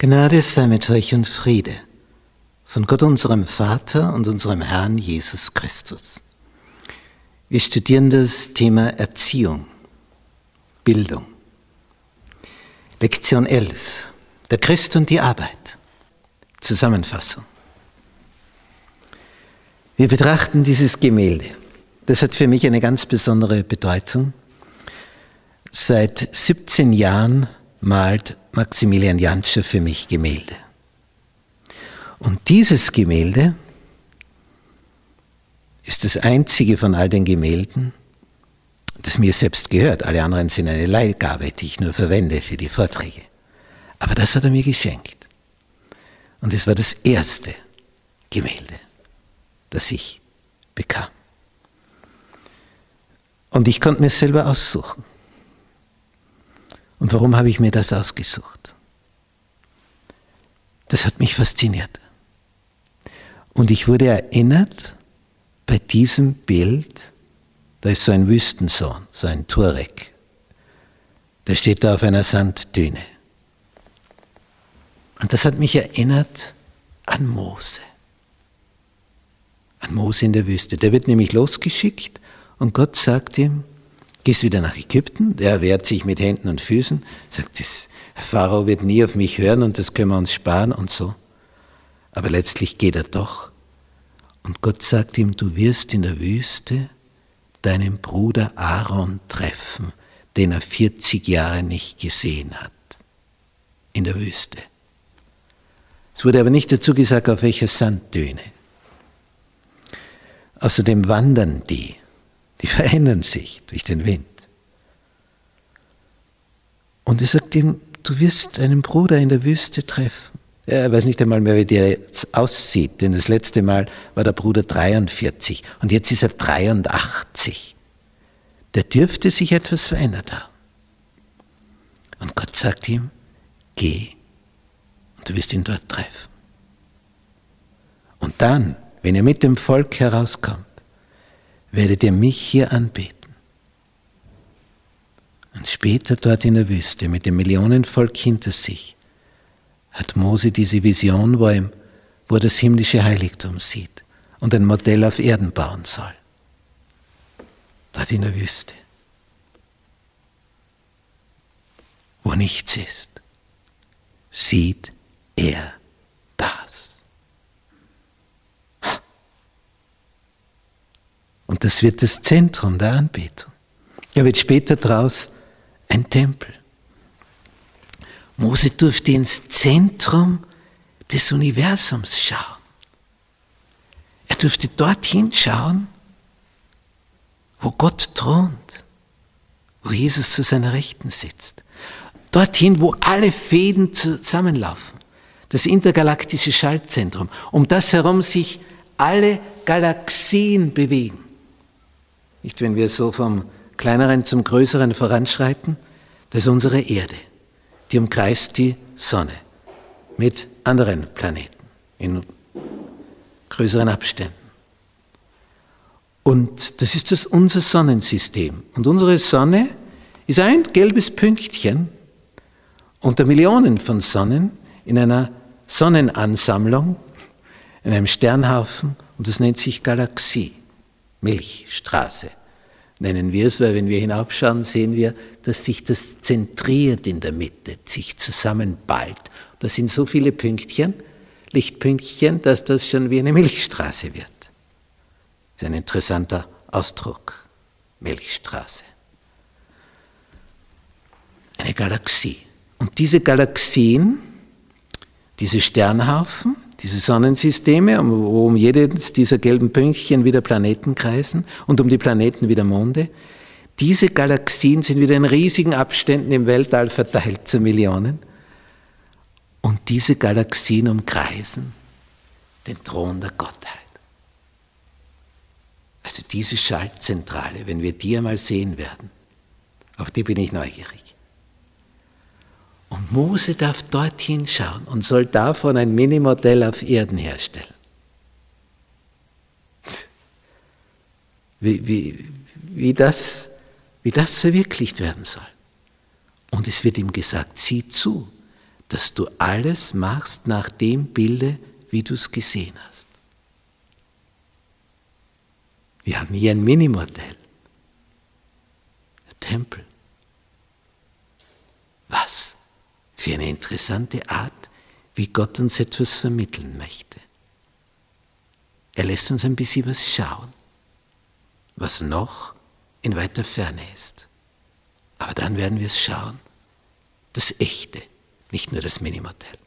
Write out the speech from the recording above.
Gnade sei mit euch und Friede von Gott unserem Vater und unserem Herrn Jesus Christus. Wir studieren das Thema Erziehung, Bildung. Lektion 11. Der Christ und die Arbeit. Zusammenfassung. Wir betrachten dieses Gemälde. Das hat für mich eine ganz besondere Bedeutung. Seit 17 Jahren malt Maximilian Janscher für mich Gemälde. Und dieses Gemälde ist das einzige von all den Gemälden, das mir selbst gehört. Alle anderen sind eine Leihgabe, die ich nur verwende für die Vorträge. Aber das hat er mir geschenkt. Und es war das erste Gemälde, das ich bekam. Und ich konnte mir selber aussuchen. Und warum habe ich mir das ausgesucht? Das hat mich fasziniert. Und ich wurde erinnert bei diesem Bild, da ist so ein Wüstensohn, so ein Turek. Der steht da auf einer Sanddüne. Und das hat mich erinnert an Mose. An Mose in der Wüste. Der wird nämlich losgeschickt und Gott sagt ihm, gehst wieder nach Ägypten, der wehrt sich mit Händen und Füßen, sagt, das Pharao wird nie auf mich hören und das können wir uns sparen und so. Aber letztlich geht er doch. Und Gott sagt ihm, du wirst in der Wüste deinen Bruder Aaron treffen, den er 40 Jahre nicht gesehen hat. In der Wüste. Es wurde aber nicht dazu gesagt, auf welcher Sanddüne. Außerdem wandern die. Die verändern sich durch den Wind. Und er sagt ihm, du wirst einen Bruder in der Wüste treffen. Er weiß nicht einmal mehr, wie der jetzt aussieht, denn das letzte Mal war der Bruder 43 und jetzt ist er 83. Der dürfte sich etwas verändert haben. Und Gott sagt ihm, geh und du wirst ihn dort treffen. Und dann, wenn er mit dem Volk herauskommt, werdet ihr mich hier anbeten. Und später dort in der Wüste mit dem Millionenvolk hinter sich hat Mose diese Vision, wo er, wo er das himmlische Heiligtum sieht und ein Modell auf Erden bauen soll. Dort in der Wüste, wo nichts ist, sieht er Und das wird das Zentrum der Anbetung. Er wird später daraus ein Tempel. Mose durfte ins Zentrum des Universums schauen. Er durfte dorthin schauen, wo Gott thront, wo Jesus zu seiner Rechten sitzt. Dorthin, wo alle Fäden zusammenlaufen. Das intergalaktische Schaltzentrum, um das herum sich alle Galaxien bewegen. Nicht, wenn wir so vom kleineren zum größeren voranschreiten, das ist unsere Erde. Die umkreist die Sonne mit anderen Planeten in größeren Abständen. Und das ist das unser Sonnensystem. Und unsere Sonne ist ein gelbes Pünktchen unter Millionen von Sonnen in einer Sonnenansammlung, in einem Sternhaufen und das nennt sich Galaxie. Milchstraße nennen wir es, weil wenn wir hinaufschauen, sehen wir, dass sich das zentriert in der Mitte, sich zusammenballt. Da sind so viele Pünktchen, Lichtpünktchen, dass das schon wie eine Milchstraße wird. Das ist ein interessanter Ausdruck, Milchstraße. Eine Galaxie. Und diese Galaxien, diese Sternhaufen, diese Sonnensysteme, wo um jedes dieser gelben Pünktchen wieder Planeten kreisen und um die Planeten wieder Monde. Diese Galaxien sind wieder in riesigen Abständen im Weltall verteilt zu Millionen. Und diese Galaxien umkreisen den Thron der Gottheit. Also diese Schaltzentrale, wenn wir die einmal sehen werden, auf die bin ich neugierig. Und Mose darf dorthin schauen und soll davon ein Minimodell auf Erden herstellen. Wie, wie, wie, das, wie das verwirklicht werden soll. Und es wird ihm gesagt, sieh zu, dass du alles machst nach dem Bilde, wie du es gesehen hast. Wir haben hier ein Minimodell. Der Tempel. Was für eine interessante Art, wie Gott uns etwas vermitteln möchte. Er lässt uns ein bisschen was schauen, was noch in weiter Ferne ist. Aber dann werden wir es schauen, das Echte, nicht nur das Minimotel.